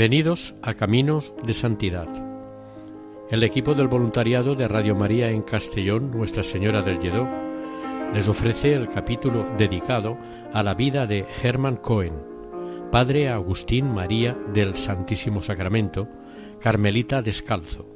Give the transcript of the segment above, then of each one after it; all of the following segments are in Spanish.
Bienvenidos a Caminos de Santidad. El equipo del voluntariado de Radio María en Castellón, Nuestra Señora del Lledó, les ofrece el capítulo dedicado a la vida de Hermann Cohen, padre Agustín María del Santísimo Sacramento, carmelita descalzo.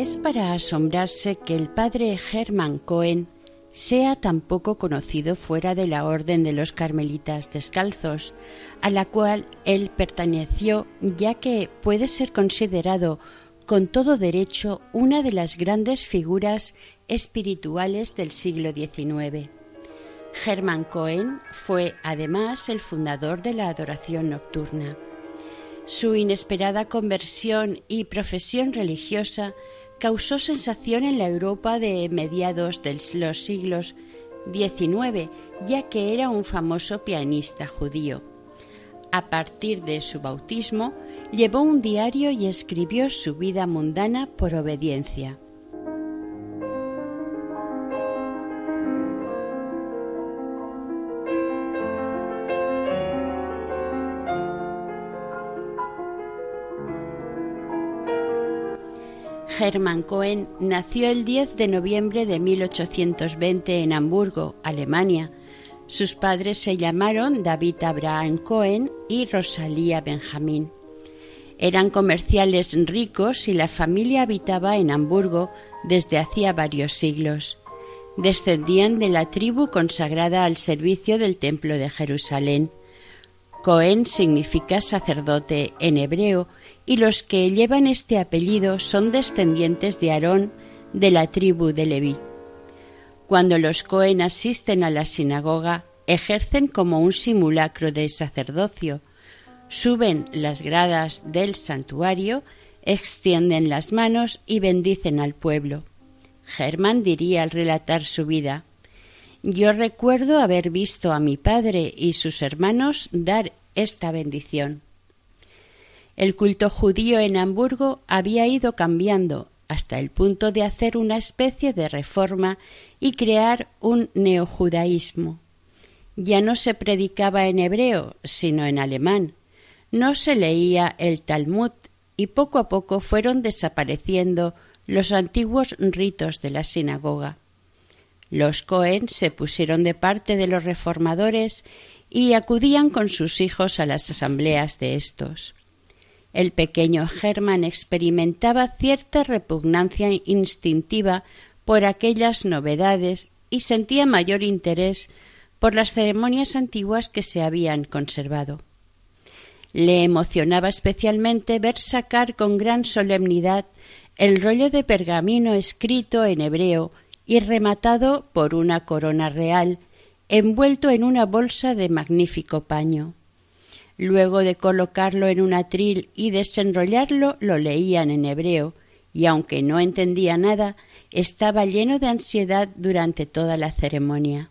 Es para asombrarse que el padre Hermann Cohen sea tan poco conocido fuera de la orden de los carmelitas descalzos, a la cual él perteneció, ya que puede ser considerado con todo derecho una de las grandes figuras espirituales del siglo XIX. Hermann Cohen fue además el fundador de la adoración nocturna. Su inesperada conversión y profesión religiosa causó sensación en la Europa de mediados de los siglos XIX, ya que era un famoso pianista judío. A partir de su bautismo, llevó un diario y escribió su vida mundana por obediencia. Hermann Cohen nació el 10 de noviembre de 1820 en Hamburgo, Alemania. Sus padres se llamaron David Abraham Cohen y Rosalía Benjamín. Eran comerciales ricos y la familia habitaba en Hamburgo desde hacía varios siglos. Descendían de la tribu consagrada al servicio del Templo de Jerusalén. Cohen significa sacerdote en hebreo y los que llevan este apellido son descendientes de Aarón de la tribu de Leví. Cuando los Cohen asisten a la sinagoga, ejercen como un simulacro de sacerdocio, suben las gradas del santuario, extienden las manos y bendicen al pueblo. Germán diría al relatar su vida, yo recuerdo haber visto a mi padre y sus hermanos dar esta bendición. El culto judío en Hamburgo había ido cambiando hasta el punto de hacer una especie de reforma y crear un neojudaísmo. Ya no se predicaba en hebreo, sino en alemán. No se leía el Talmud y poco a poco fueron desapareciendo los antiguos ritos de la sinagoga. Los Cohen se pusieron de parte de los reformadores y acudían con sus hijos a las asambleas de estos. El pequeño Germán experimentaba cierta repugnancia instintiva por aquellas novedades y sentía mayor interés por las ceremonias antiguas que se habían conservado. Le emocionaba especialmente ver sacar con gran solemnidad el rollo de pergamino escrito en hebreo y rematado por una corona real, envuelto en una bolsa de magnífico paño. Luego de colocarlo en un atril y desenrollarlo, lo leían en hebreo, y aunque no entendía nada, estaba lleno de ansiedad durante toda la ceremonia.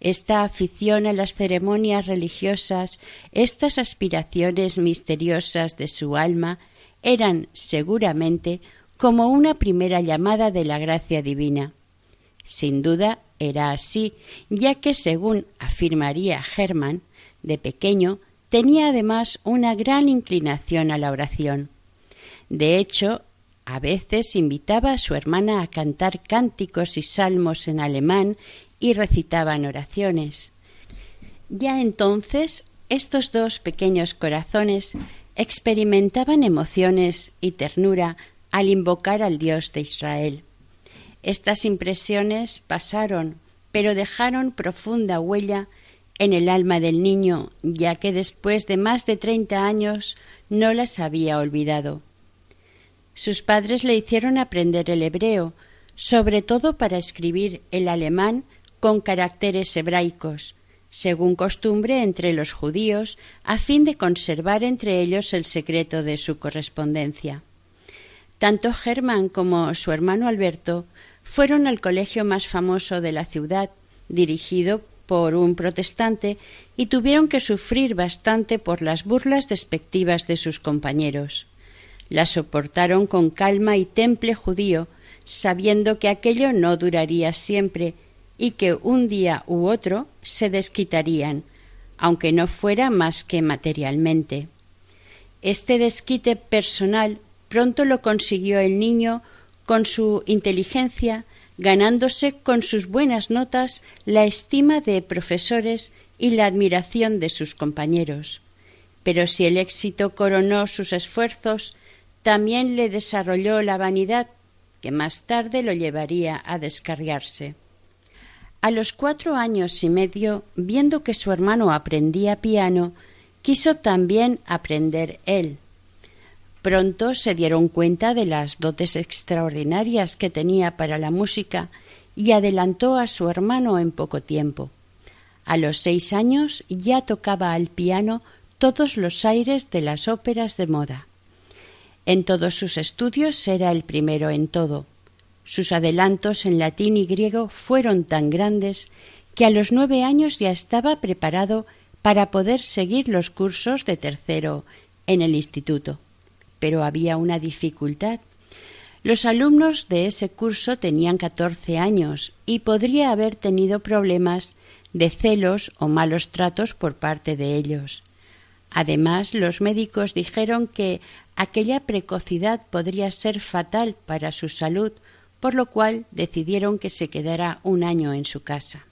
Esta afición a las ceremonias religiosas, estas aspiraciones misteriosas de su alma, eran seguramente como una primera llamada de la gracia divina. Sin duda era así, ya que según afirmaría Germán, de pequeño Tenía además una gran inclinación a la oración. De hecho, a veces invitaba a su hermana a cantar cánticos y salmos en alemán y recitaban oraciones. Ya entonces estos dos pequeños corazones experimentaban emociones y ternura al invocar al Dios de Israel. Estas impresiones pasaron, pero dejaron profunda huella en el alma del niño, ya que después de más de treinta años no las había olvidado. Sus padres le hicieron aprender el hebreo, sobre todo para escribir el alemán con caracteres hebraicos, según costumbre entre los judíos, a fin de conservar entre ellos el secreto de su correspondencia. Tanto Germán como su hermano Alberto fueron al colegio más famoso de la ciudad, dirigido por un protestante, y tuvieron que sufrir bastante por las burlas despectivas de sus compañeros. Las soportaron con calma y temple judío, sabiendo que aquello no duraría siempre y que un día u otro se desquitarían, aunque no fuera más que materialmente. Este desquite personal pronto lo consiguió el niño con su inteligencia, ganándose con sus buenas notas la estima de profesores y la admiración de sus compañeros. Pero si el éxito coronó sus esfuerzos, también le desarrolló la vanidad, que más tarde lo llevaría a descargarse. A los cuatro años y medio, viendo que su hermano aprendía piano, quiso también aprender él. Pronto se dieron cuenta de las dotes extraordinarias que tenía para la música y adelantó a su hermano en poco tiempo. A los seis años ya tocaba al piano todos los aires de las óperas de moda. En todos sus estudios era el primero en todo. Sus adelantos en latín y griego fueron tan grandes que a los nueve años ya estaba preparado para poder seguir los cursos de tercero en el instituto pero había una dificultad. Los alumnos de ese curso tenían catorce años y podría haber tenido problemas de celos o malos tratos por parte de ellos. Además, los médicos dijeron que aquella precocidad podría ser fatal para su salud, por lo cual decidieron que se quedara un año en su casa.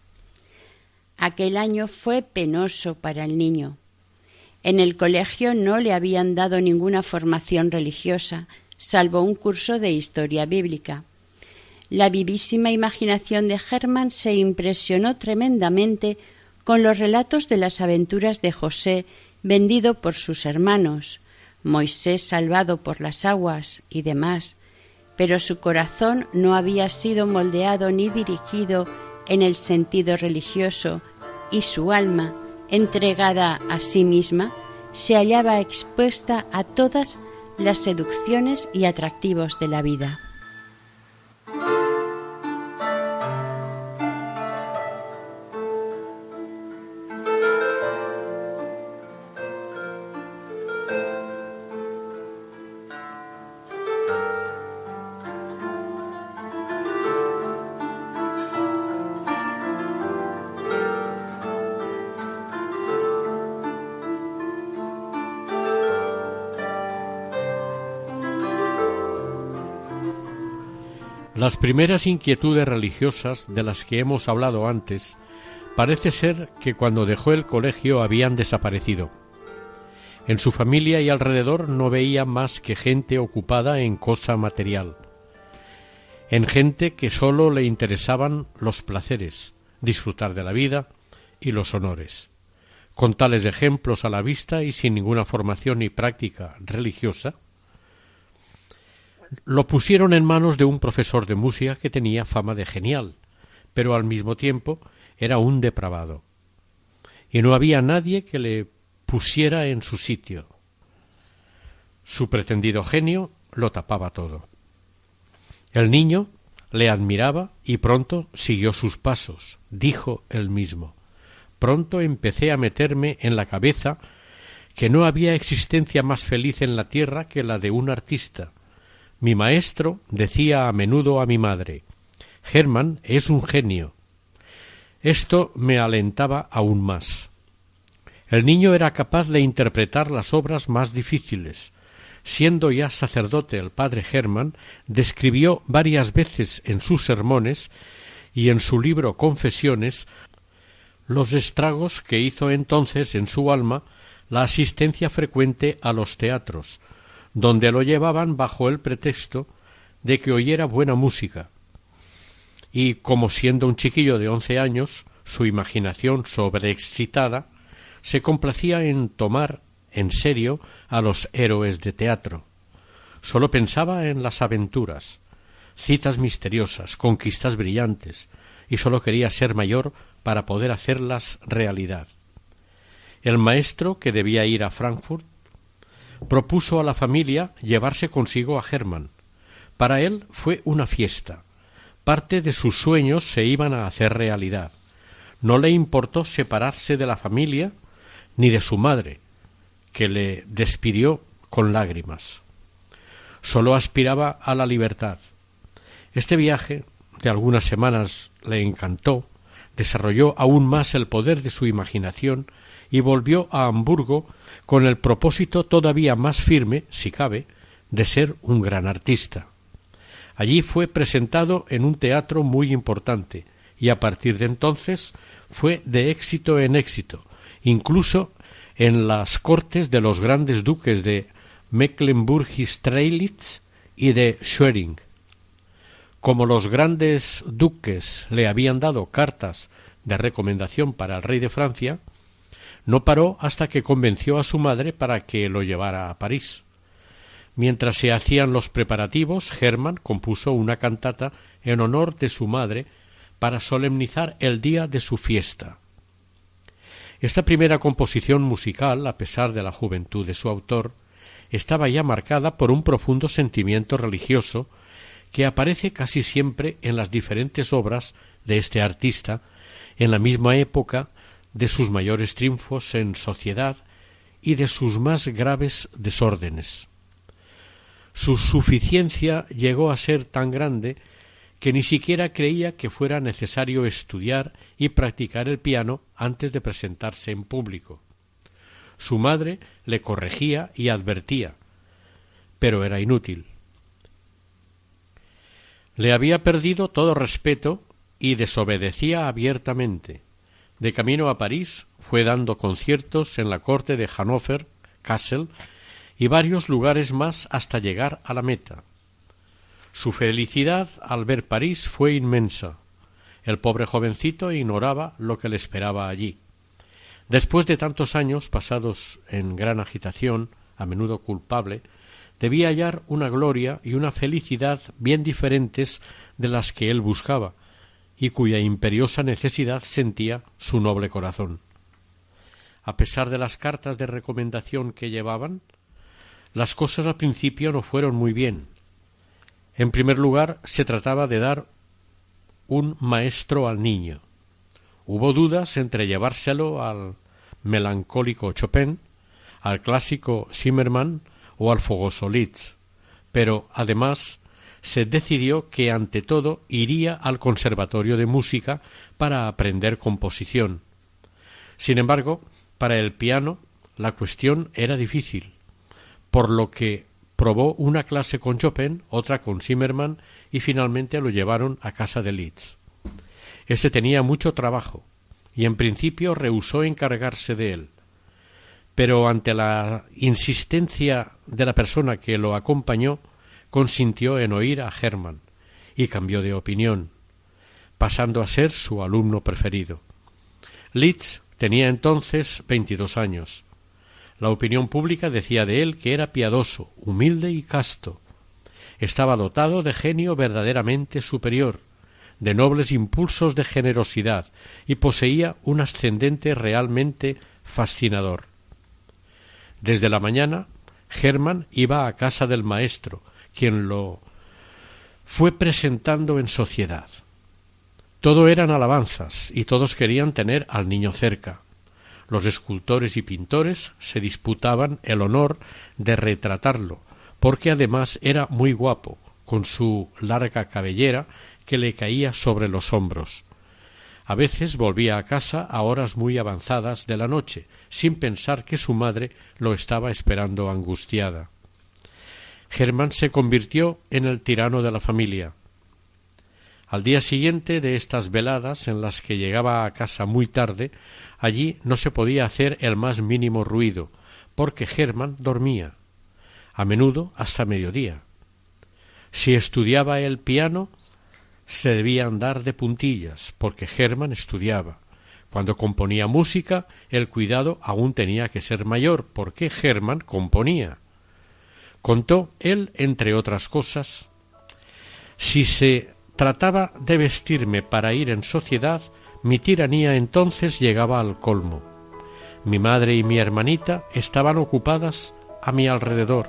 Aquel año fue penoso para el niño. En el colegio no le habían dado ninguna formación religiosa, salvo un curso de historia bíblica. La vivísima imaginación de Germán se impresionó tremendamente con los relatos de las aventuras de José vendido por sus hermanos, Moisés salvado por las aguas y demás, pero su corazón no había sido moldeado ni dirigido en el sentido religioso y su alma entregada a sí misma, se hallaba expuesta a todas las seducciones y atractivos de la vida. Las primeras inquietudes religiosas de las que hemos hablado antes parece ser que cuando dejó el colegio habían desaparecido. En su familia y alrededor no veía más que gente ocupada en cosa material, en gente que sólo le interesaban los placeres, disfrutar de la vida y los honores. Con tales ejemplos a la vista y sin ninguna formación ni práctica religiosa, lo pusieron en manos de un profesor de música que tenía fama de genial, pero al mismo tiempo era un depravado. Y no había nadie que le pusiera en su sitio. Su pretendido genio lo tapaba todo. El niño le admiraba y pronto siguió sus pasos, dijo él mismo. Pronto empecé a meterme en la cabeza que no había existencia más feliz en la tierra que la de un artista, mi maestro decía a menudo a mi madre Hermann es un genio. Esto me alentaba aún más. El niño era capaz de interpretar las obras más difíciles. Siendo ya sacerdote el padre Hermann, describió varias veces en sus sermones y en su libro Confesiones los estragos que hizo entonces en su alma la asistencia frecuente a los teatros, donde lo llevaban bajo el pretexto de que oyera buena música. Y como siendo un chiquillo de once años, su imaginación sobreexcitada se complacía en tomar en serio a los héroes de teatro. Sólo pensaba en las aventuras, citas misteriosas, conquistas brillantes, y sólo quería ser mayor para poder hacerlas realidad. El maestro, que debía ir a Frankfurt, propuso a la familia llevarse consigo a Hermann. Para él fue una fiesta. Parte de sus sueños se iban a hacer realidad. No le importó separarse de la familia ni de su madre, que le despidió con lágrimas. Sólo aspiraba a la libertad. Este viaje de algunas semanas le encantó, desarrolló aún más el poder de su imaginación y volvió a Hamburgo con el propósito todavía más firme, si cabe, de ser un gran artista. Allí fue presentado en un teatro muy importante y a partir de entonces fue de éxito en éxito, incluso en las cortes de los grandes duques de Mecklenburg-Strelitz y de Schwerin. Como los grandes duques le habían dado cartas de recomendación para el rey de Francia, no paró hasta que convenció a su madre para que lo llevara a París. Mientras se hacían los preparativos, Hermann compuso una cantata en honor de su madre para solemnizar el día de su fiesta. Esta primera composición musical, a pesar de la juventud de su autor, estaba ya marcada por un profundo sentimiento religioso que aparece casi siempre en las diferentes obras de este artista en la misma época de sus mayores triunfos en sociedad y de sus más graves desórdenes. Su suficiencia llegó a ser tan grande que ni siquiera creía que fuera necesario estudiar y practicar el piano antes de presentarse en público. Su madre le corregía y advertía, pero era inútil. Le había perdido todo respeto y desobedecía abiertamente. De camino a París fue dando conciertos en la corte de Hannover, Kassel y varios lugares más hasta llegar a la meta. Su felicidad al ver París fue inmensa. El pobre jovencito ignoraba lo que le esperaba allí. Después de tantos años pasados en gran agitación, a menudo culpable, debía hallar una gloria y una felicidad bien diferentes de las que él buscaba, y cuya imperiosa necesidad sentía su noble corazón. A pesar de las cartas de recomendación que llevaban, las cosas al principio no fueron muy bien. En primer lugar, se trataba de dar un maestro al niño. Hubo dudas entre llevárselo al melancólico Chopin, al clásico Zimmermann o al fogoso Liszt, pero además se decidió que ante todo iría al Conservatorio de Música para aprender composición. Sin embargo, para el piano la cuestión era difícil, por lo que probó una clase con Chopin, otra con Zimmermann y finalmente lo llevaron a casa de Liszt. Este tenía mucho trabajo y en principio rehusó encargarse de él. Pero ante la insistencia de la persona que lo acompañó, consintió en oír a Hermann y cambió de opinión, pasando a ser su alumno preferido. Liszt tenía entonces veintidós años. La opinión pública decía de él que era piadoso, humilde y casto. Estaba dotado de genio verdaderamente superior, de nobles impulsos de generosidad y poseía un ascendente realmente fascinador. Desde la mañana, Hermann iba a casa del maestro, quien lo fue presentando en sociedad. Todo eran alabanzas y todos querían tener al niño cerca. Los escultores y pintores se disputaban el honor de retratarlo, porque además era muy guapo, con su larga cabellera que le caía sobre los hombros. A veces volvía a casa a horas muy avanzadas de la noche, sin pensar que su madre lo estaba esperando angustiada. Germán se convirtió en el tirano de la familia. Al día siguiente de estas veladas en las que llegaba a casa muy tarde, allí no se podía hacer el más mínimo ruido, porque Hermann dormía, a menudo hasta mediodía. Si estudiaba el piano, se debía andar de puntillas, porque Hermann estudiaba. Cuando componía música, el cuidado aún tenía que ser mayor, porque Hermann componía. Contó él, entre otras cosas, si se trataba de vestirme para ir en sociedad, mi tiranía entonces llegaba al colmo. Mi madre y mi hermanita estaban ocupadas a mi alrededor,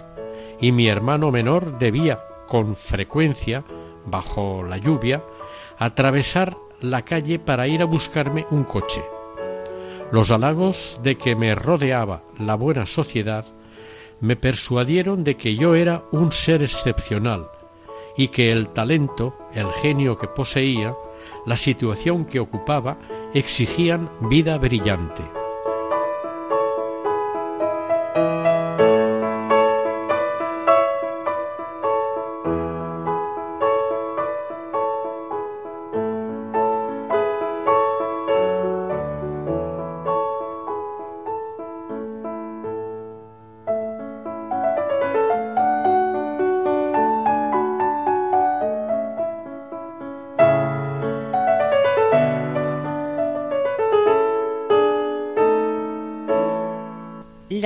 y mi hermano menor debía, con frecuencia, bajo la lluvia, atravesar la calle para ir a buscarme un coche. Los halagos de que me rodeaba la buena sociedad me persuadieron de que yo era un ser excepcional y que el talento, el genio que poseía, la situación que ocupaba, exigían vida brillante.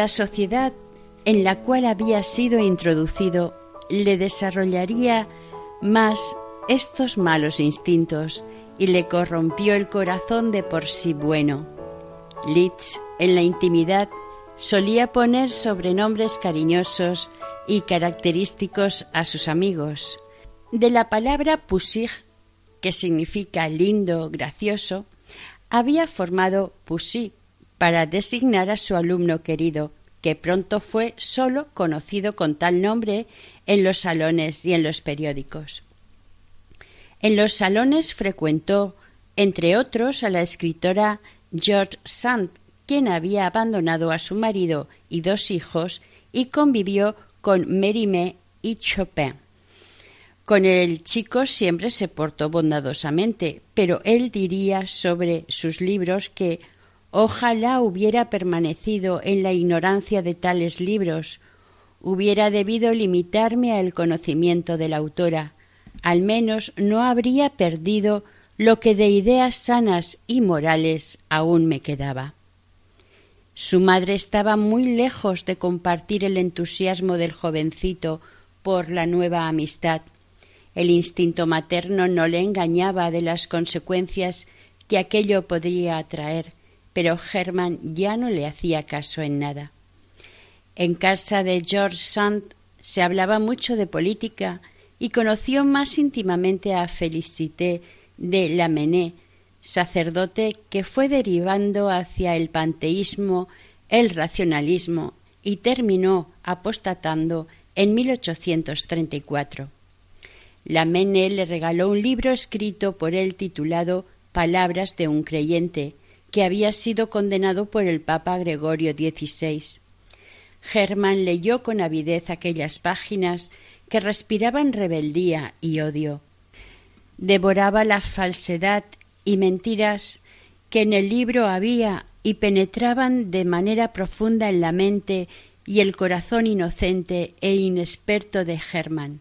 Sociedad en la cual había sido introducido le desarrollaría más estos malos instintos y le corrompió el corazón de por sí bueno. Litz, en la intimidad, solía poner sobrenombres cariñosos y característicos a sus amigos. De la palabra pusig, que significa lindo, gracioso, había formado pusí, para designar a su alumno querido, que pronto fue solo conocido con tal nombre en los salones y en los periódicos. En los salones frecuentó, entre otros, a la escritora George Sand, quien había abandonado a su marido y dos hijos y convivió con Mérimée y Chopin. Con el chico siempre se portó bondadosamente, pero él diría sobre sus libros que Ojalá hubiera permanecido en la ignorancia de tales libros, hubiera debido limitarme al conocimiento de la autora, al menos no habría perdido lo que de ideas sanas y morales aún me quedaba. Su madre estaba muy lejos de compartir el entusiasmo del jovencito por la nueva amistad. El instinto materno no le engañaba de las consecuencias que aquello podría atraer, pero Hermann ya no le hacía caso en nada. En casa de George Sand se hablaba mucho de política y conoció más íntimamente a Félicité de Lamennais, sacerdote que fue derivando hacia el panteísmo, el racionalismo y terminó apostatando en 1834. Lamennais le regaló un libro escrito por él titulado Palabras de un creyente, que había sido condenado por el Papa Gregorio XVI. Germán leyó con avidez aquellas páginas que respiraban rebeldía y odio. Devoraba la falsedad y mentiras que en el libro había y penetraban de manera profunda en la mente y el corazón inocente e inexperto de Germán.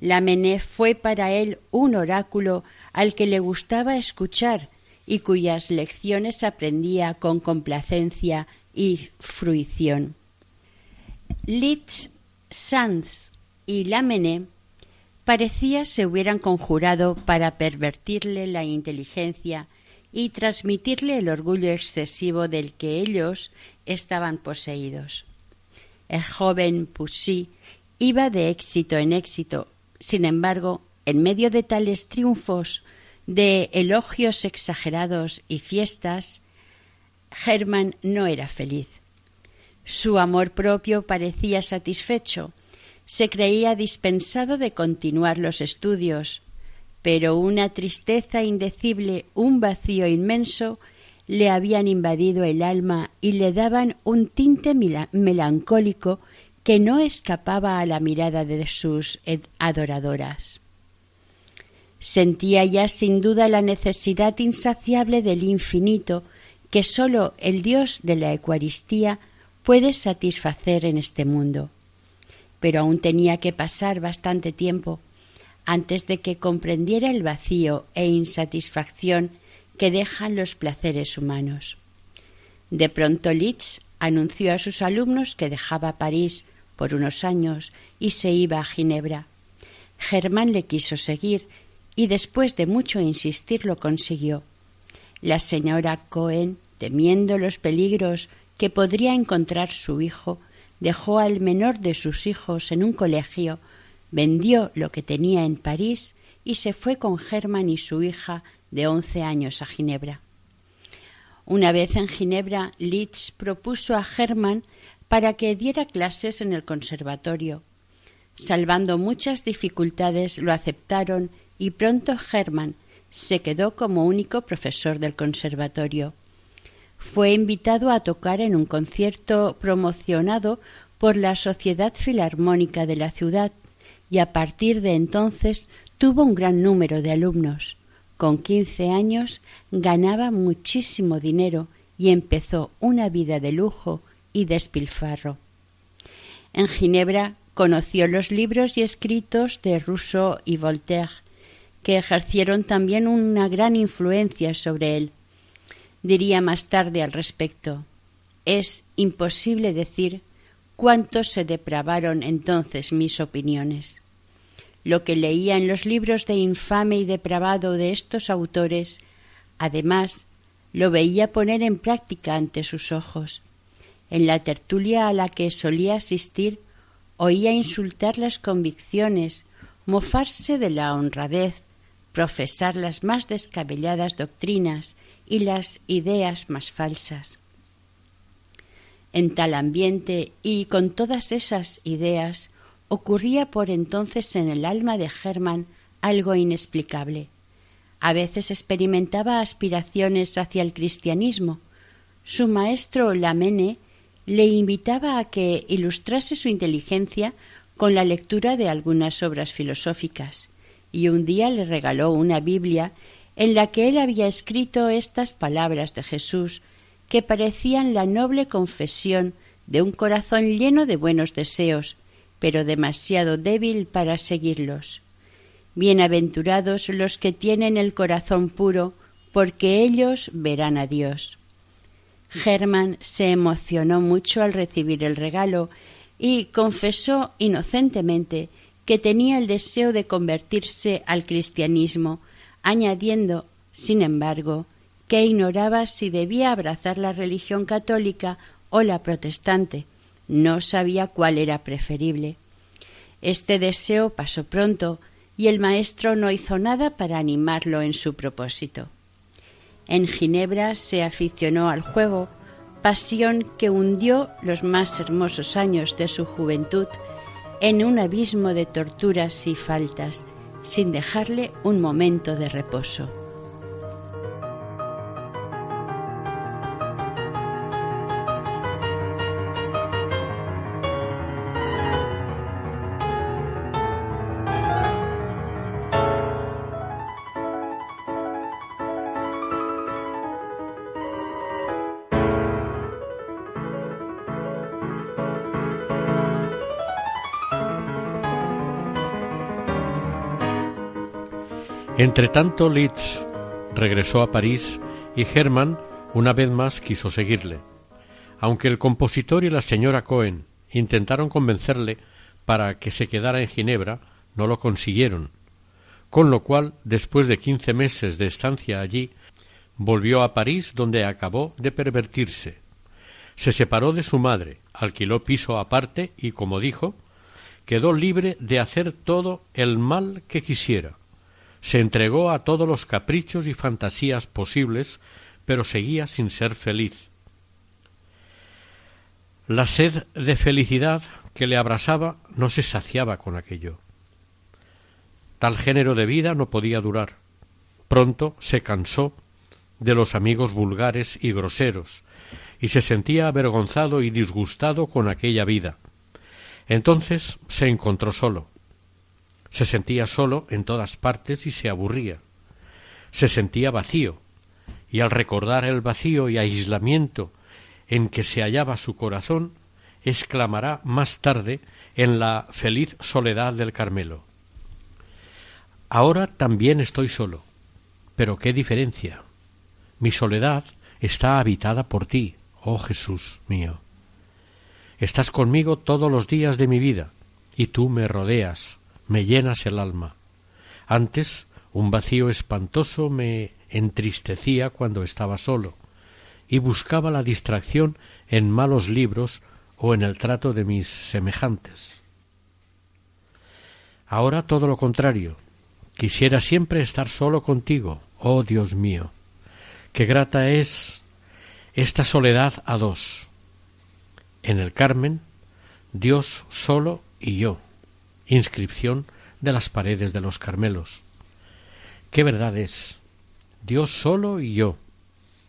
La Mené fue para él un oráculo al que le gustaba escuchar y cuyas lecciones aprendía con complacencia y fruición. Litz, Sanz y Lamennais parecía se hubieran conjurado para pervertirle la inteligencia y transmitirle el orgullo excesivo del que ellos estaban poseídos. El joven Poussy iba de éxito en éxito. Sin embargo, en medio de tales triunfos, de elogios exagerados y fiestas, Hermann no era feliz. Su amor propio parecía satisfecho, se creía dispensado de continuar los estudios, pero una tristeza indecible, un vacío inmenso, le habían invadido el alma y le daban un tinte melancólico que no escapaba a la mirada de sus adoradoras. Sentía ya sin duda la necesidad insaciable del infinito que sólo el Dios de la Eucaristía puede satisfacer en este mundo. Pero aún tenía que pasar bastante tiempo antes de que comprendiera el vacío e insatisfacción que dejan los placeres humanos. De pronto Litz anunció a sus alumnos que dejaba París por unos años y se iba a Ginebra. Germán le quiso seguir y después de mucho insistir lo consiguió. La señora Cohen, temiendo los peligros que podría encontrar su hijo, dejó al menor de sus hijos en un colegio, vendió lo que tenía en París y se fue con Germán y su hija de once años a Ginebra. Una vez en Ginebra, Litz propuso a Germán para que diera clases en el conservatorio. Salvando muchas dificultades, lo aceptaron y pronto Hermann se quedó como único profesor del conservatorio. Fue invitado a tocar en un concierto promocionado por la Sociedad Filarmónica de la ciudad y a partir de entonces tuvo un gran número de alumnos. Con quince años ganaba muchísimo dinero y empezó una vida de lujo y despilfarro. En Ginebra conoció los libros y escritos de Rousseau y Voltaire que ejercieron también una gran influencia sobre él. Diría más tarde al respecto Es imposible decir cuánto se depravaron entonces mis opiniones. Lo que leía en los libros de infame y depravado de estos autores, además, lo veía poner en práctica ante sus ojos. En la tertulia a la que solía asistir, oía insultar las convicciones, mofarse de la honradez, profesar las más descabelladas doctrinas y las ideas más falsas. En tal ambiente y con todas esas ideas ocurría por entonces en el alma de Germán algo inexplicable. A veces experimentaba aspiraciones hacia el cristianismo. Su maestro Lamene le invitaba a que ilustrase su inteligencia con la lectura de algunas obras filosóficas y un día le regaló una Biblia en la que él había escrito estas palabras de Jesús que parecían la noble confesión de un corazón lleno de buenos deseos, pero demasiado débil para seguirlos. Bienaventurados los que tienen el corazón puro, porque ellos verán a Dios. Germán se emocionó mucho al recibir el regalo y confesó inocentemente que tenía el deseo de convertirse al cristianismo, añadiendo, sin embargo, que ignoraba si debía abrazar la religión católica o la protestante. No sabía cuál era preferible. Este deseo pasó pronto y el maestro no hizo nada para animarlo en su propósito. En Ginebra se aficionó al juego, pasión que hundió los más hermosos años de su juventud en un abismo de torturas y faltas, sin dejarle un momento de reposo. Entretanto, Litz regresó a París y Hermann una vez más quiso seguirle. Aunque el compositor y la señora Cohen intentaron convencerle para que se quedara en Ginebra, no lo consiguieron, con lo cual, después de quince meses de estancia allí, volvió a París donde acabó de pervertirse. Se separó de su madre, alquiló piso aparte y, como dijo, quedó libre de hacer todo el mal que quisiera se entregó a todos los caprichos y fantasías posibles, pero seguía sin ser feliz. La sed de felicidad que le abrasaba no se saciaba con aquello. Tal género de vida no podía durar. Pronto se cansó de los amigos vulgares y groseros, y se sentía avergonzado y disgustado con aquella vida. Entonces se encontró solo. Se sentía solo en todas partes y se aburría. Se sentía vacío, y al recordar el vacío y aislamiento en que se hallaba su corazón, exclamará más tarde en la feliz soledad del Carmelo. Ahora también estoy solo, pero qué diferencia. Mi soledad está habitada por ti, oh Jesús mío. Estás conmigo todos los días de mi vida, y tú me rodeas, me llenas el alma. Antes un vacío espantoso me entristecía cuando estaba solo, y buscaba la distracción en malos libros o en el trato de mis semejantes. Ahora todo lo contrario. Quisiera siempre estar solo contigo, oh Dios mío. Qué grata es esta soledad a dos. En el Carmen, Dios solo y yo. Inscripción de las paredes de los Carmelos. Qué verdad es. Dios solo y yo.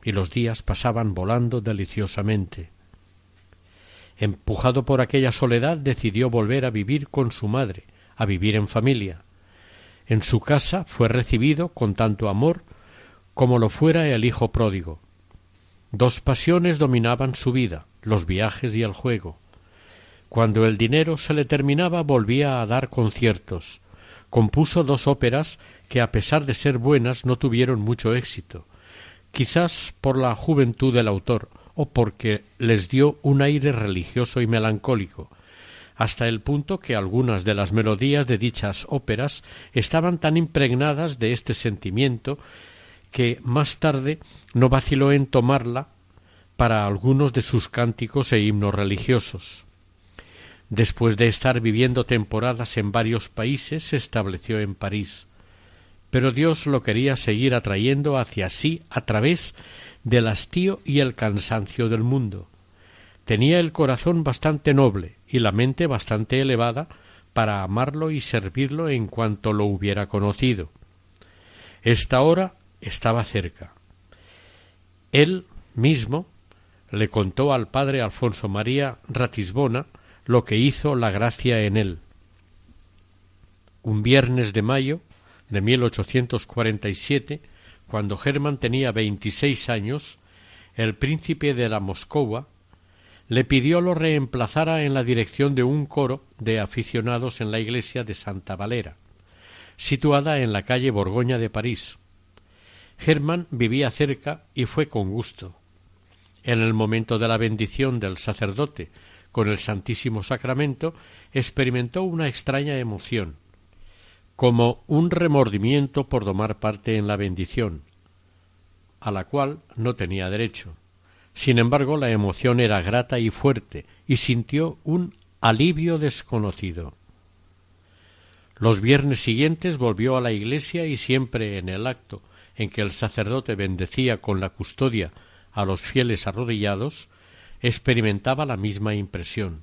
Y los días pasaban volando deliciosamente. Empujado por aquella soledad, decidió volver a vivir con su madre, a vivir en familia. En su casa fue recibido con tanto amor como lo fuera el hijo pródigo. Dos pasiones dominaban su vida, los viajes y el juego. Cuando el dinero se le terminaba volvía a dar conciertos. Compuso dos óperas que a pesar de ser buenas no tuvieron mucho éxito, quizás por la juventud del autor, o porque les dio un aire religioso y melancólico, hasta el punto que algunas de las melodías de dichas óperas estaban tan impregnadas de este sentimiento que más tarde no vaciló en tomarla para algunos de sus cánticos e himnos religiosos. Después de estar viviendo temporadas en varios países, se estableció en París. Pero Dios lo quería seguir atrayendo hacia sí a través del hastío y el cansancio del mundo. Tenía el corazón bastante noble y la mente bastante elevada para amarlo y servirlo en cuanto lo hubiera conocido. Esta hora estaba cerca. Él mismo le contó al padre Alfonso María Ratisbona lo que hizo la gracia en él. Un viernes de mayo de 1847 cuando Germán tenía veintiséis años, el príncipe de la Moscova le pidió lo reemplazara en la dirección de un coro de aficionados en la iglesia de Santa Valera, situada en la calle Borgoña de París. Germán vivía cerca y fue con gusto. En el momento de la bendición del sacerdote con el Santísimo Sacramento, experimentó una extraña emoción como un remordimiento por tomar parte en la bendición, a la cual no tenía derecho. Sin embargo, la emoción era grata y fuerte, y sintió un alivio desconocido. Los viernes siguientes volvió a la iglesia y siempre en el acto en que el sacerdote bendecía con la custodia a los fieles arrodillados, experimentaba la misma impresión.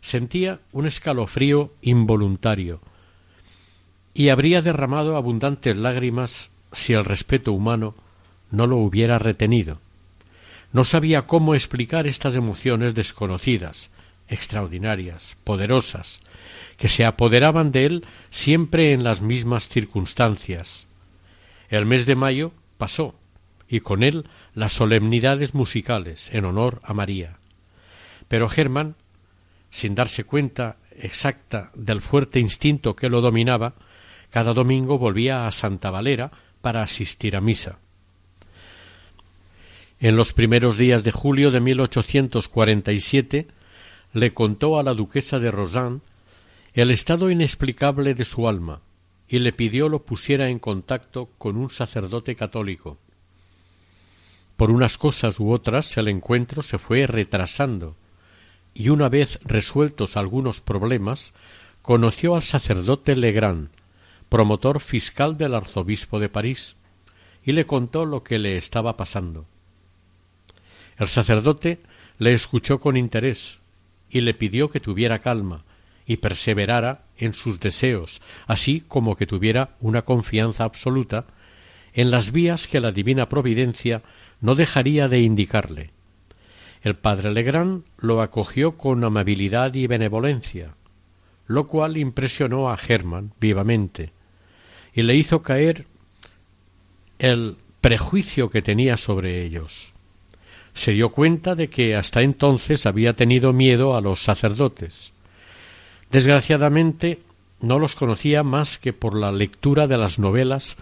Sentía un escalofrío involuntario, y habría derramado abundantes lágrimas si el respeto humano no lo hubiera retenido. No sabía cómo explicar estas emociones desconocidas, extraordinarias, poderosas, que se apoderaban de él siempre en las mismas circunstancias. El mes de mayo pasó, y con él las solemnidades musicales en honor a María. Pero Germán, sin darse cuenta exacta del fuerte instinto que lo dominaba, cada domingo volvía a Santa Valera para asistir a misa. En los primeros días de julio de 1847 le contó a la duquesa de Rosan el estado inexplicable de su alma y le pidió lo pusiera en contacto con un sacerdote católico. Por unas cosas u otras el encuentro se fue retrasando y una vez resueltos algunos problemas conoció al sacerdote Legrand, promotor fiscal del arzobispo de París, y le contó lo que le estaba pasando. El sacerdote le escuchó con interés y le pidió que tuviera calma y perseverara en sus deseos, así como que tuviera una confianza absoluta en las vías que la divina providencia no dejaría de indicarle. El padre Legrand lo acogió con amabilidad y benevolencia, lo cual impresionó a Hermann vivamente y le hizo caer el prejuicio que tenía sobre ellos. Se dio cuenta de que hasta entonces había tenido miedo a los sacerdotes. Desgraciadamente no los conocía más que por la lectura de las novelas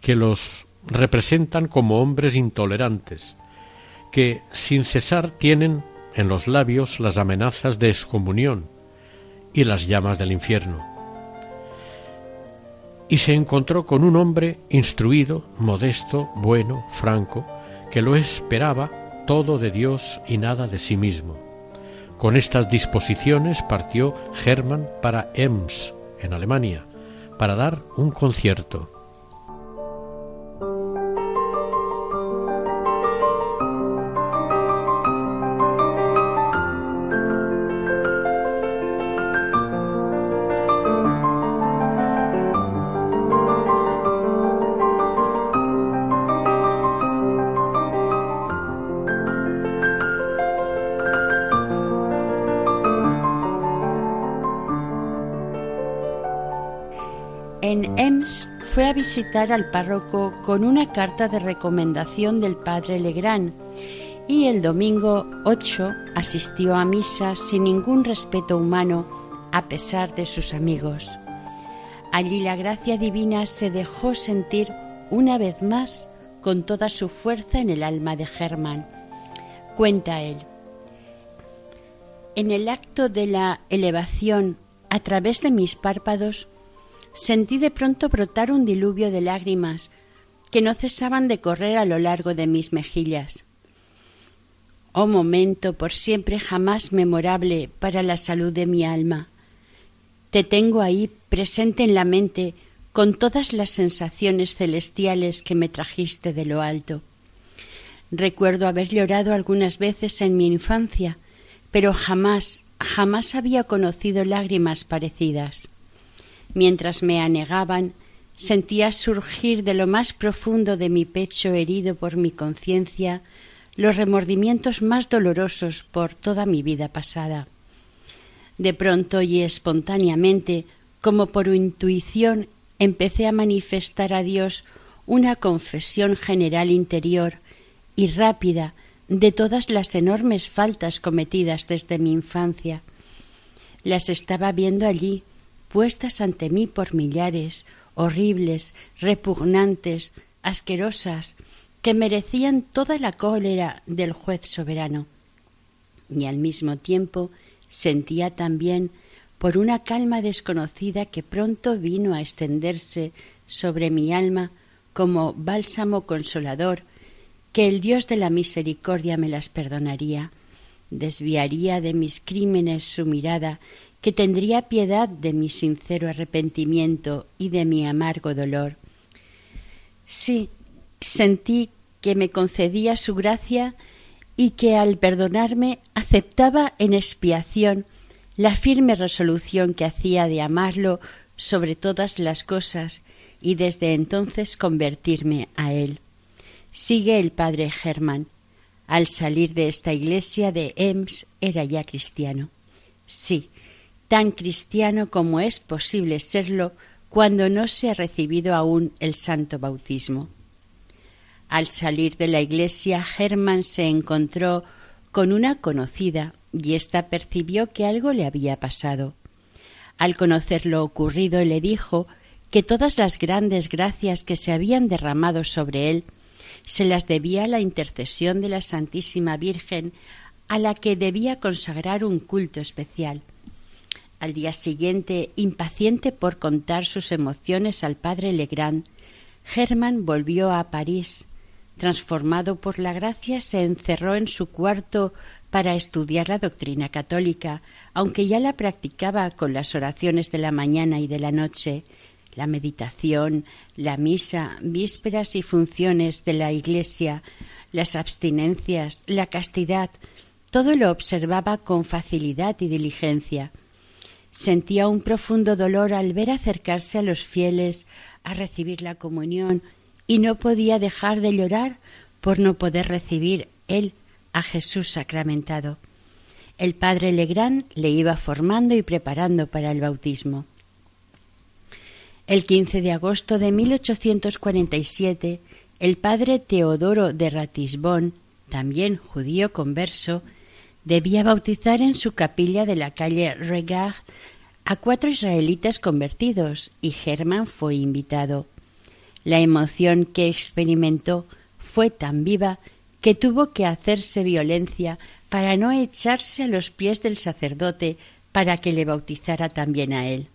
que los representan como hombres intolerantes, que sin cesar tienen en los labios las amenazas de excomunión y las llamas del infierno. Y se encontró con un hombre instruido, modesto, bueno, franco, que lo esperaba todo de Dios y nada de sí mismo. Con estas disposiciones partió Hermann para Ems, en Alemania, para dar un concierto. Fue a visitar al párroco con una carta de recomendación del padre Legrand y el domingo 8 asistió a misa sin ningún respeto humano a pesar de sus amigos. Allí la gracia divina se dejó sentir una vez más con toda su fuerza en el alma de Germán. Cuenta él. En el acto de la elevación a través de mis párpados sentí de pronto brotar un diluvio de lágrimas que no cesaban de correr a lo largo de mis mejillas. Oh momento por siempre jamás memorable para la salud de mi alma. Te tengo ahí presente en la mente con todas las sensaciones celestiales que me trajiste de lo alto. Recuerdo haber llorado algunas veces en mi infancia, pero jamás, jamás había conocido lágrimas parecidas. Mientras me anegaban, sentía surgir de lo más profundo de mi pecho herido por mi conciencia los remordimientos más dolorosos por toda mi vida pasada. De pronto y espontáneamente, como por intuición, empecé a manifestar a Dios una confesión general interior y rápida de todas las enormes faltas cometidas desde mi infancia. Las estaba viendo allí, puestas ante mí por millares, horribles, repugnantes, asquerosas, que merecían toda la cólera del juez soberano. Y al mismo tiempo sentía también por una calma desconocida que pronto vino a extenderse sobre mi alma como bálsamo consolador, que el Dios de la misericordia me las perdonaría, desviaría de mis crímenes su mirada que tendría piedad de mi sincero arrepentimiento y de mi amargo dolor. Sí, sentí que me concedía su gracia y que al perdonarme aceptaba en expiación la firme resolución que hacía de amarlo sobre todas las cosas y desde entonces convertirme a él. Sigue el padre Germán. Al salir de esta iglesia de Ems era ya cristiano. Sí, tan cristiano como es posible serlo cuando no se ha recibido aún el santo bautismo. Al salir de la iglesia, Germán se encontró con una conocida y ésta percibió que algo le había pasado. Al conocer lo ocurrido, le dijo que todas las grandes gracias que se habían derramado sobre él se las debía a la intercesión de la Santísima Virgen, a la que debía consagrar un culto especial. Al día siguiente, impaciente por contar sus emociones al padre Legrand, Germán volvió a París. Transformado por la gracia, se encerró en su cuarto para estudiar la doctrina católica, aunque ya la practicaba con las oraciones de la mañana y de la noche, la meditación, la misa, vísperas y funciones de la Iglesia, las abstinencias, la castidad, todo lo observaba con facilidad y diligencia. Sentía un profundo dolor al ver acercarse a los fieles a recibir la comunión y no podía dejar de llorar por no poder recibir él a Jesús sacramentado. el padre Legrand le iba formando y preparando para el bautismo. El 15 de agosto de 1847, el padre Teodoro de Ratisbon, también judío converso, debía bautizar en su capilla de la calle Regard a cuatro israelitas convertidos y Germán fue invitado. La emoción que experimentó fue tan viva que tuvo que hacerse violencia para no echarse a los pies del sacerdote para que le bautizara también a él.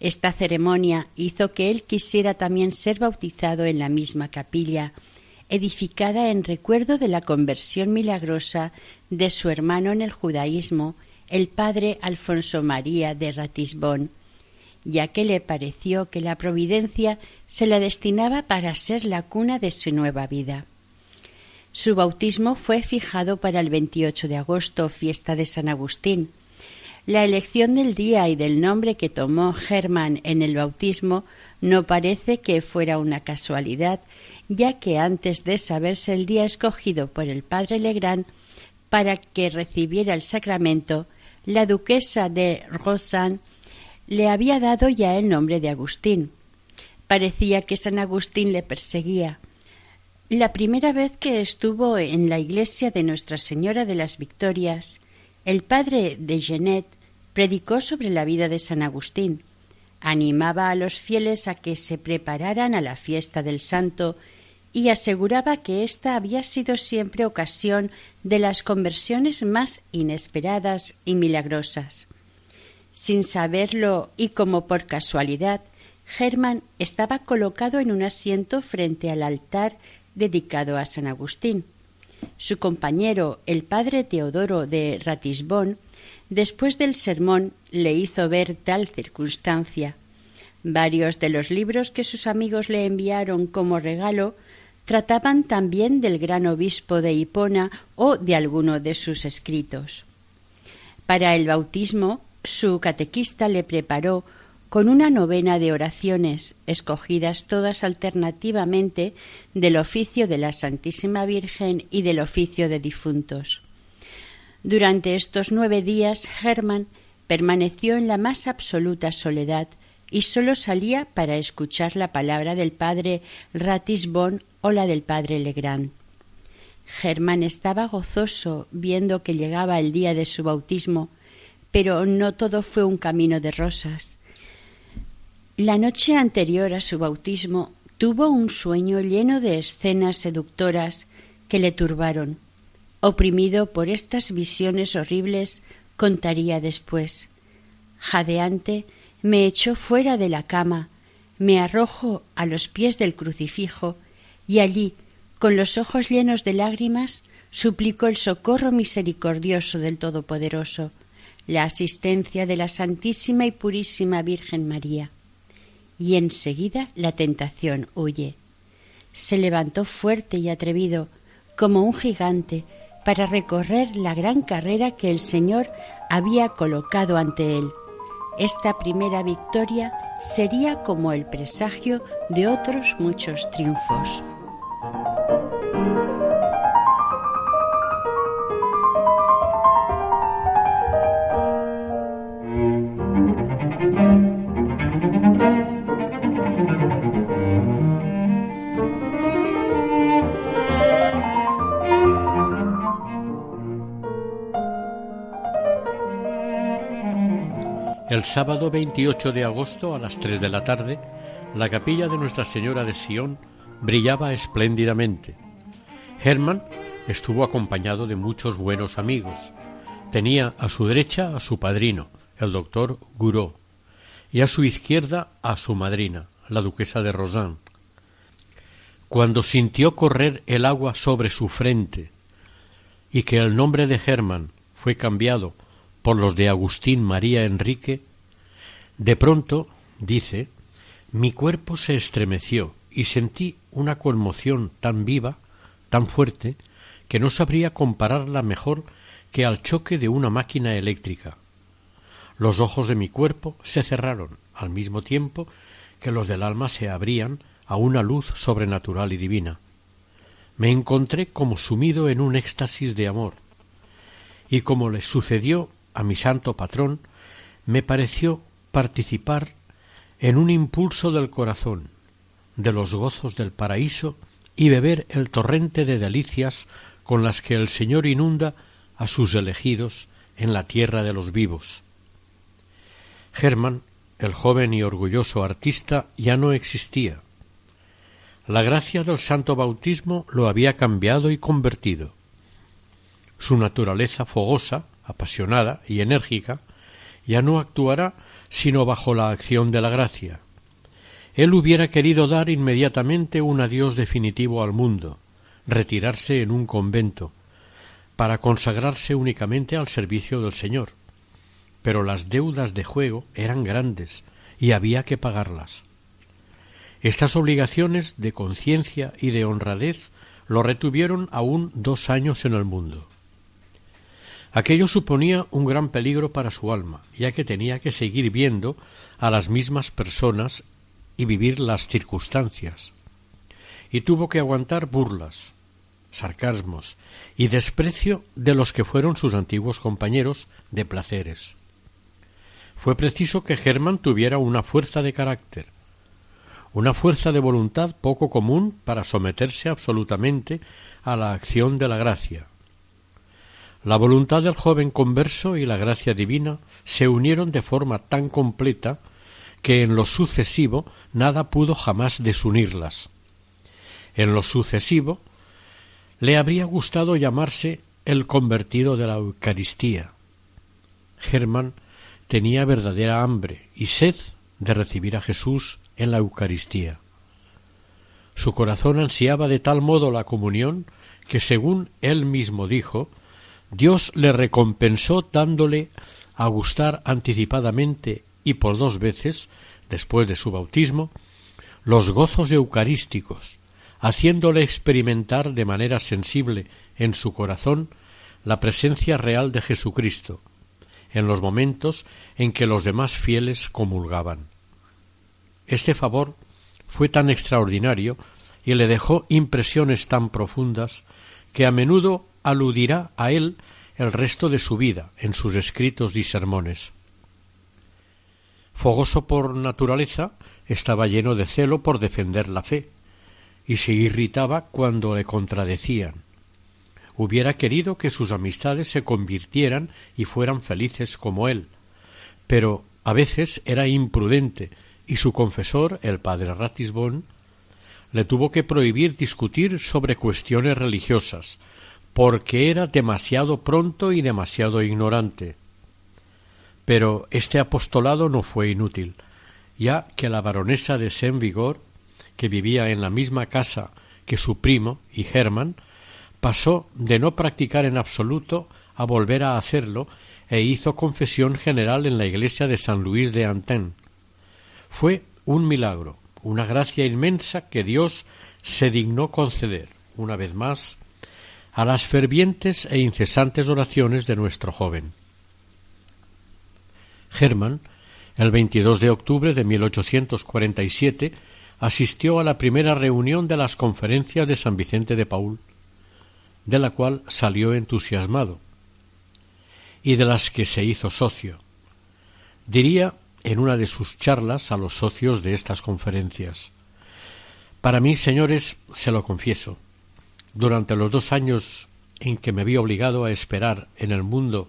Esta ceremonia hizo que él quisiera también ser bautizado en la misma capilla, edificada en recuerdo de la conversión milagrosa de su hermano en el judaísmo, el padre Alfonso María de Ratisbón, ya que le pareció que la providencia se la destinaba para ser la cuna de su nueva vida. Su bautismo fue fijado para el 28 de agosto, fiesta de San Agustín. La elección del día y del nombre que tomó Germán en el bautismo no parece que fuera una casualidad, ya que antes de saberse el día escogido por el padre Legrand para que recibiera el sacramento, la duquesa de Rosan le había dado ya el nombre de Agustín. Parecía que San Agustín le perseguía. La primera vez que estuvo en la iglesia de Nuestra Señora de las Victorias, el padre de Genet predicó sobre la vida de San Agustín, animaba a los fieles a que se prepararan a la fiesta del santo y aseguraba que ésta había sido siempre ocasión de las conversiones más inesperadas y milagrosas. Sin saberlo y como por casualidad, Germán estaba colocado en un asiento frente al altar dedicado a San Agustín. Su compañero, el padre Teodoro de Ratisbón, después del sermón le hizo ver tal circunstancia. Varios de los libros que sus amigos le enviaron como regalo trataban también del gran obispo de Hipona o de alguno de sus escritos. Para el bautismo, su catequista le preparó con una novena de oraciones, escogidas todas alternativamente del oficio de la Santísima Virgen y del oficio de difuntos. Durante estos nueve días, Germán permaneció en la más absoluta soledad y sólo salía para escuchar la palabra del padre Ratisbon o la del padre Legrand. Germán estaba gozoso viendo que llegaba el día de su bautismo, pero no todo fue un camino de rosas. La noche anterior a su bautismo tuvo un sueño lleno de escenas seductoras que le turbaron. Oprimido por estas visiones horribles, contaría después. Jadeante, me echó fuera de la cama, me arrojo a los pies del crucifijo y allí, con los ojos llenos de lágrimas, suplicó el socorro misericordioso del Todopoderoso, la asistencia de la Santísima y Purísima Virgen María. Y enseguida la tentación huye. Se levantó fuerte y atrevido, como un gigante, para recorrer la gran carrera que el Señor había colocado ante él. Esta primera victoria sería como el presagio de otros muchos triunfos. El sábado 28 de agosto a las 3 de la tarde, la capilla de Nuestra Señora de Sion brillaba espléndidamente. Hermann estuvo acompañado de muchos buenos amigos. Tenía a su derecha a su padrino, el doctor Gouraud, y a su izquierda a su madrina, la duquesa de Rosan. Cuando sintió correr el agua sobre su frente y que el nombre de Hermann fue cambiado por los de Agustín María Enrique, de pronto, dice, mi cuerpo se estremeció y sentí una conmoción tan viva, tan fuerte, que no sabría compararla mejor que al choque de una máquina eléctrica. Los ojos de mi cuerpo se cerraron al mismo tiempo que los del alma se abrían a una luz sobrenatural y divina. Me encontré como sumido en un éxtasis de amor, y como le sucedió a mi santo patrón, me pareció participar en un impulso del corazón, de los gozos del paraíso y beber el torrente de delicias con las que el Señor inunda a sus elegidos en la tierra de los vivos. Germán, el joven y orgulloso artista, ya no existía. La gracia del santo bautismo lo había cambiado y convertido. Su naturaleza fogosa, apasionada y enérgica ya no actuará sino bajo la acción de la gracia. Él hubiera querido dar inmediatamente un adiós definitivo al mundo, retirarse en un convento, para consagrarse únicamente al servicio del Señor. Pero las deudas de juego eran grandes y había que pagarlas. Estas obligaciones de conciencia y de honradez lo retuvieron aún dos años en el mundo. Aquello suponía un gran peligro para su alma, ya que tenía que seguir viendo a las mismas personas y vivir las circunstancias. Y tuvo que aguantar burlas, sarcasmos y desprecio de los que fueron sus antiguos compañeros de placeres. Fue preciso que Germán tuviera una fuerza de carácter, una fuerza de voluntad poco común para someterse absolutamente a la acción de la gracia. La voluntad del joven converso y la gracia divina se unieron de forma tan completa que en lo sucesivo nada pudo jamás desunirlas. En lo sucesivo le habría gustado llamarse el convertido de la Eucaristía. Germán tenía verdadera hambre y sed de recibir a Jesús en la Eucaristía. Su corazón ansiaba de tal modo la comunión que, según él mismo dijo, Dios le recompensó dándole a gustar anticipadamente y por dos veces, después de su bautismo, los gozos eucarísticos, haciéndole experimentar de manera sensible en su corazón la presencia real de Jesucristo, en los momentos en que los demás fieles comulgaban. Este favor fue tan extraordinario y le dejó impresiones tan profundas que a menudo aludirá a él el resto de su vida en sus escritos y sermones. Fogoso por naturaleza, estaba lleno de celo por defender la fe, y se irritaba cuando le contradecían. Hubiera querido que sus amistades se convirtieran y fueran felices como él, pero a veces era imprudente y su confesor, el padre Ratisbon, le tuvo que prohibir discutir sobre cuestiones religiosas, porque era demasiado pronto y demasiado ignorante. Pero este apostolado no fue inútil, ya que la baronesa de Saint Vigor que vivía en la misma casa que su primo y Hermann, pasó de no practicar en absoluto a volver a hacerlo e hizo confesión general en la iglesia de San Luis de Antén. Fue un milagro, una gracia inmensa que Dios se dignó conceder, una vez más, a las fervientes e incesantes oraciones de nuestro joven. Hermann, el 22 de octubre de 1847, asistió a la primera reunión de las conferencias de San Vicente de Paul, de la cual salió entusiasmado, y de las que se hizo socio. Diría en una de sus charlas a los socios de estas conferencias Para mí, señores, se lo confieso, durante los dos años en que me vi obligado a esperar en el mundo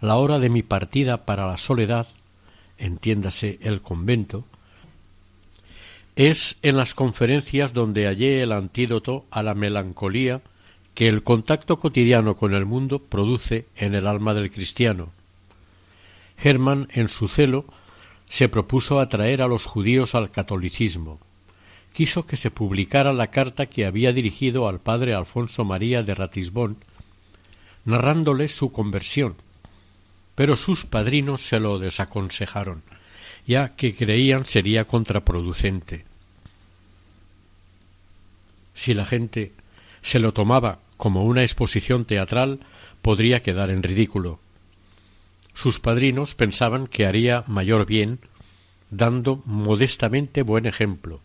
la hora de mi partida para la soledad, entiéndase el convento, es en las conferencias donde hallé el antídoto a la melancolía que el contacto cotidiano con el mundo produce en el alma del cristiano. Hermann, en su celo, se propuso atraer a los judíos al catolicismo. Quiso que se publicara la carta que había dirigido al padre Alfonso María de Ratisbón, narrándole su conversión, pero sus padrinos se lo desaconsejaron ya que creían sería contraproducente. Si la gente se lo tomaba como una exposición teatral, podría quedar en ridículo. Sus padrinos pensaban que haría mayor bien dando modestamente buen ejemplo.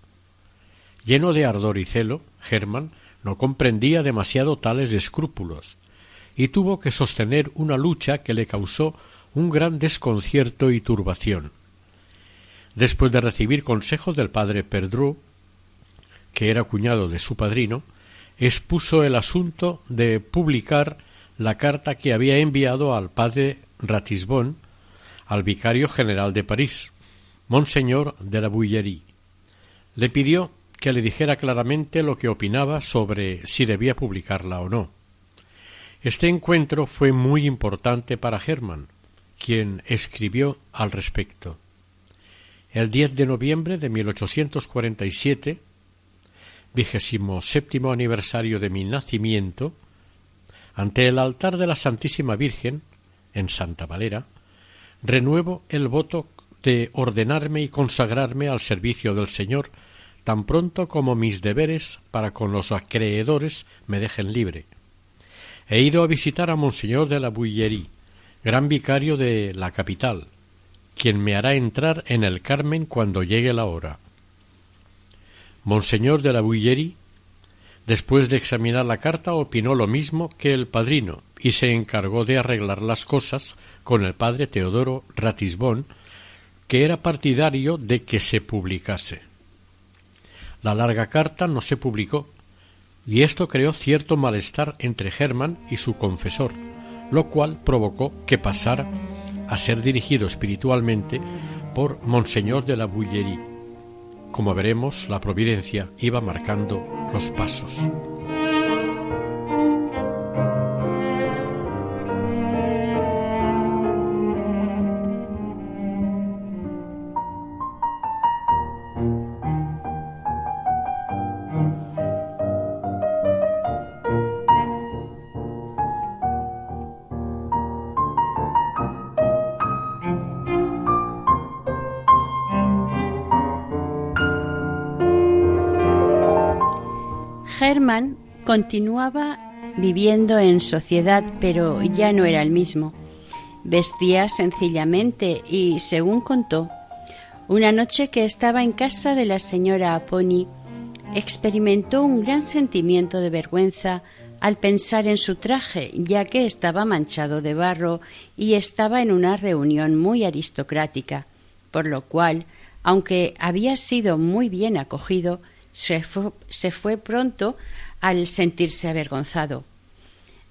Lleno de ardor y celo, Germán no comprendía demasiado tales escrúpulos, y tuvo que sostener una lucha que le causó un gran desconcierto y turbación. Después de recibir consejo del padre Perdru, que era cuñado de su padrino, expuso el asunto de publicar la carta que había enviado al padre Ratisbon, al vicario general de París, Monseñor de la Bouillerie. Le pidió que le dijera claramente lo que opinaba sobre si debía publicarla o no. Este encuentro fue muy importante para Hermann, quien escribió al respecto. El 10 de noviembre de 1847, vigésimo séptimo aniversario de mi nacimiento, ante el altar de la Santísima Virgen, en Santa Valera, renuevo el voto de ordenarme y consagrarme al servicio del Señor tan pronto como mis deberes para con los acreedores me dejen libre. He ido a visitar a Monseñor de la Bouillerie, gran vicario de la capital, quien me hará entrar en el Carmen cuando llegue la hora. Monseñor de la Bouillerie, después de examinar la carta, opinó lo mismo que el padrino y se encargó de arreglar las cosas con el padre Teodoro Ratisbon, que era partidario de que se publicase. La larga carta no se publicó, y esto creó cierto malestar entre Germán y su confesor, lo cual provocó que pasara a ser dirigido espiritualmente por Monseñor de la Bouillerie. Como veremos, la providencia iba marcando los pasos. Continuaba viviendo en sociedad, pero ya no era el mismo. Vestía sencillamente y, según contó, una noche que estaba en casa de la señora Aponi, experimentó un gran sentimiento de vergüenza al pensar en su traje, ya que estaba manchado de barro y estaba en una reunión muy aristocrática, por lo cual, aunque había sido muy bien acogido, se fue, pronto al sentirse avergonzado.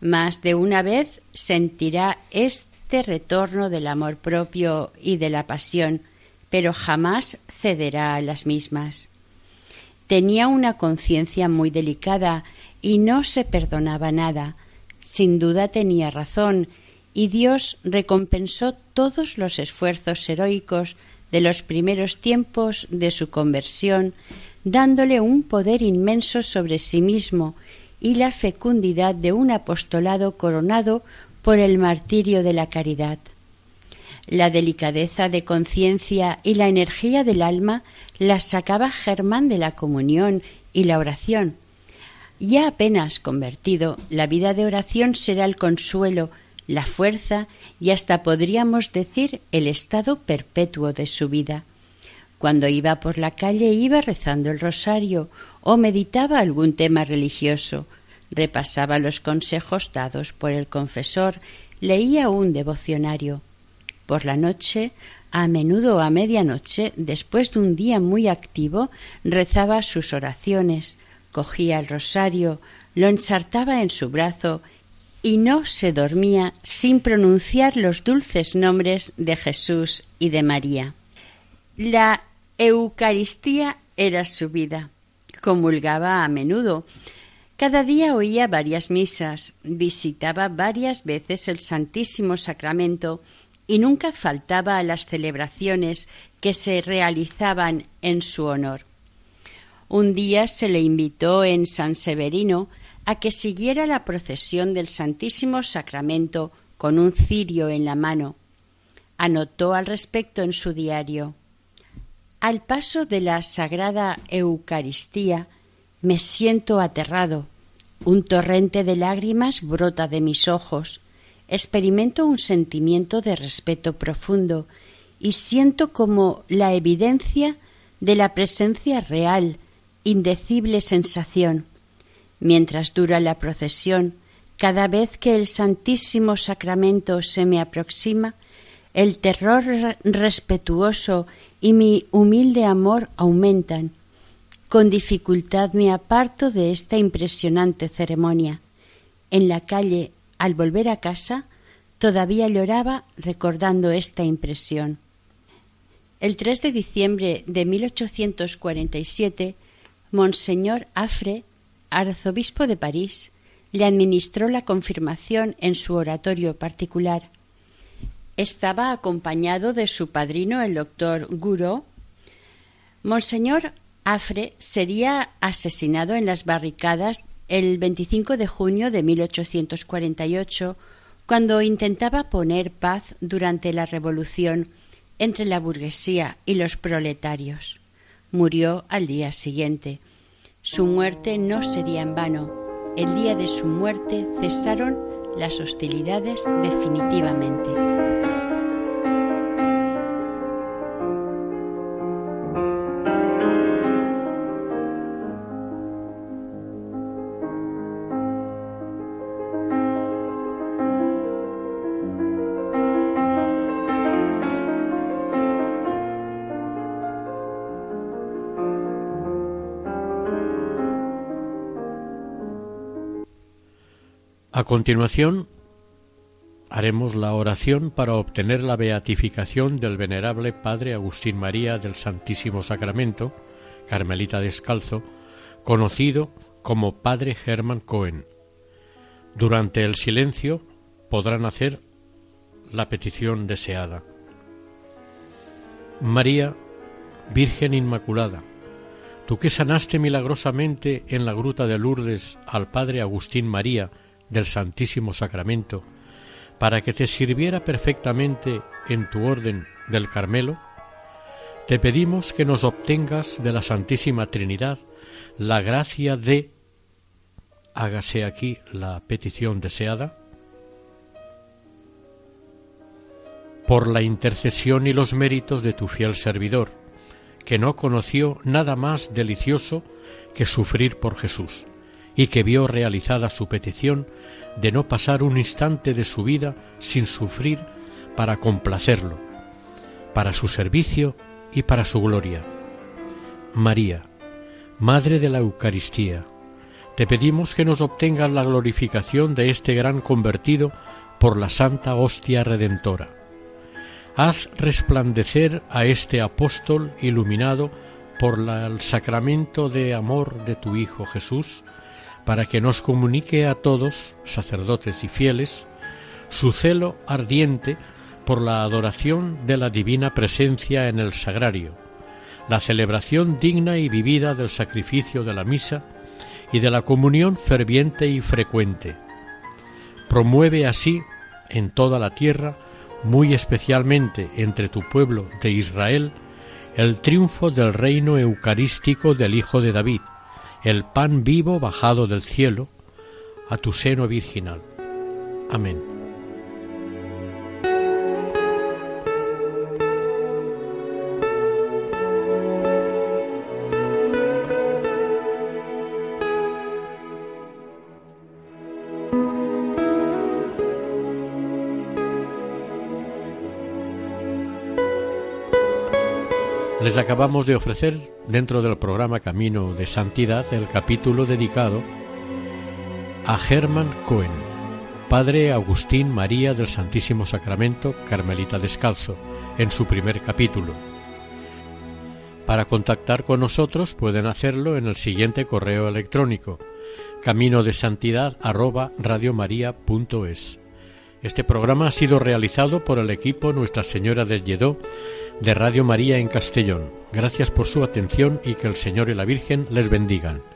Más de una vez sentirá este retorno del amor propio y de la pasión, pero jamás cederá a las mismas. Tenía una conciencia muy delicada y no se perdonaba nada. Sin duda tenía razón, y Dios recompensó todos los esfuerzos heroicos de los primeros tiempos de su conversión dándole un poder inmenso sobre sí mismo y la fecundidad de un apostolado coronado por el martirio de la caridad. La delicadeza de conciencia y la energía del alma las sacaba Germán de la comunión y la oración. Ya apenas convertido, la vida de oración será el consuelo, la fuerza y hasta podríamos decir el estado perpetuo de su vida. Cuando iba por la calle iba rezando el rosario o meditaba algún tema religioso, repasaba los consejos dados por el confesor, leía un devocionario. Por la noche, a menudo a medianoche, después de un día muy activo, rezaba sus oraciones, cogía el rosario, lo ensartaba en su brazo y no se dormía sin pronunciar los dulces nombres de Jesús y de María. La Eucaristía era su vida. Comulgaba a menudo. Cada día oía varias misas, visitaba varias veces el Santísimo Sacramento y nunca faltaba a las celebraciones que se realizaban en su honor. Un día se le invitó en San Severino a que siguiera la procesión del Santísimo Sacramento con un cirio en la mano. Anotó al respecto en su diario al paso de la Sagrada Eucaristía me siento aterrado. Un torrente de lágrimas brota de mis ojos. Experimento un sentimiento de respeto profundo y siento como la evidencia de la presencia real, indecible sensación. Mientras dura la procesión, Cada vez que el Santísimo Sacramento se me aproxima, el terror respetuoso y mi humilde amor aumentan. Con dificultad me aparto de esta impresionante ceremonia. En la calle, al volver a casa, todavía lloraba recordando esta impresión. El 3 de diciembre de 1847, Monseñor Afre, arzobispo de París, le administró la confirmación en su oratorio particular. Estaba acompañado de su padrino, el doctor Gouraud. Monseñor Afre sería asesinado en las barricadas el 25 de junio de 1848, cuando intentaba poner paz durante la revolución entre la burguesía y los proletarios. Murió al día siguiente. Su muerte no sería en vano el día de su muerte cesaron las hostilidades definitivamente. A continuación, haremos la oración para obtener la beatificación del venerable Padre Agustín María del Santísimo Sacramento, Carmelita Descalzo, conocido como Padre Hermann Cohen. Durante el silencio podrán hacer la petición deseada. María, Virgen Inmaculada, tú que sanaste milagrosamente en la gruta de Lourdes al Padre Agustín María, del Santísimo Sacramento, para que te sirviera perfectamente en tu orden del Carmelo, te pedimos que nos obtengas de la Santísima Trinidad la gracia de, hágase aquí la petición deseada, por la intercesión y los méritos de tu fiel servidor, que no conoció nada más delicioso que sufrir por Jesús y que vio realizada su petición de no pasar un instante de su vida sin sufrir para complacerlo, para su servicio y para su gloria. María, Madre de la Eucaristía, te pedimos que nos obtengas la glorificación de este gran convertido por la Santa Hostia Redentora. Haz resplandecer a este apóstol iluminado por el sacramento de amor de tu Hijo Jesús, para que nos comunique a todos, sacerdotes y fieles, su celo ardiente por la adoración de la divina presencia en el sagrario, la celebración digna y vivida del sacrificio de la misa y de la comunión ferviente y frecuente. Promueve así en toda la tierra, muy especialmente entre tu pueblo de Israel, el triunfo del reino eucarístico del Hijo de David, el pan vivo bajado del cielo, a tu seno virginal. Amén. Les acabamos de ofrecer, dentro del programa Camino de Santidad, el capítulo dedicado a Hermann Cohen, padre Agustín María del Santísimo Sacramento, Carmelita Descalzo, en su primer capítulo. Para contactar con nosotros pueden hacerlo en el siguiente correo electrónico camino de santidad Este programa ha sido realizado por el equipo Nuestra Señora del Lledó de Radio María en Castellón. Gracias por su atención y que el Señor y la Virgen les bendigan.